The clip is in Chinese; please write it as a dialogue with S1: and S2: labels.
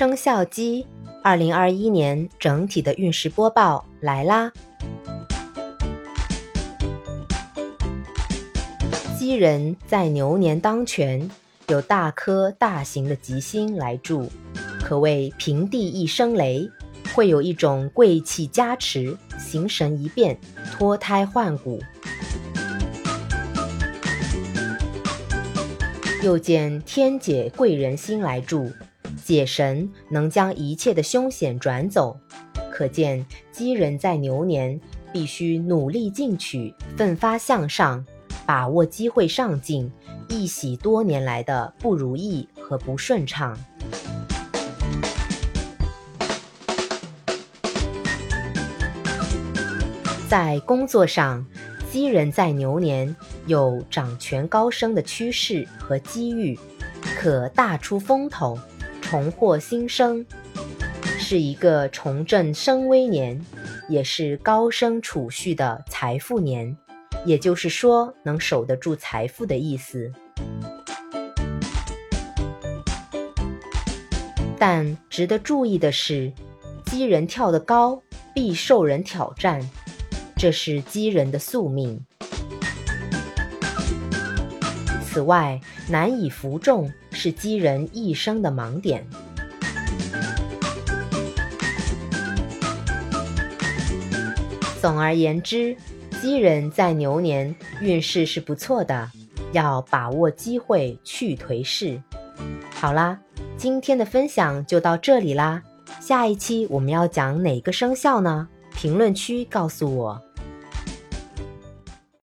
S1: 生肖鸡，二零二一年整体的运势播报来啦！鸡人在牛年当权，有大颗大型的吉星来助，可谓平地一声雷，会有一种贵气加持，形神一变，脱胎换骨。又见天解贵人心来助。解神能将一切的凶险转走，可见鸡人在牛年必须努力进取，奋发向上，把握机会上进，一洗多年来的不如意和不顺畅。在工作上，鸡人在牛年有掌权高升的趋势和机遇，可大出风头。重获新生，是一个重振声威年，也是高升储蓄的财富年，也就是说能守得住财富的意思。但值得注意的是，鸡人跳得高，必受人挑战，这是鸡人的宿命。此外，难以服众是鸡人一生的盲点。总而言之，鸡人在牛年运势是不错的，要把握机会去颓势。好啦，今天的分享就到这里啦，下一期我们要讲哪个生肖呢？评论区告诉我。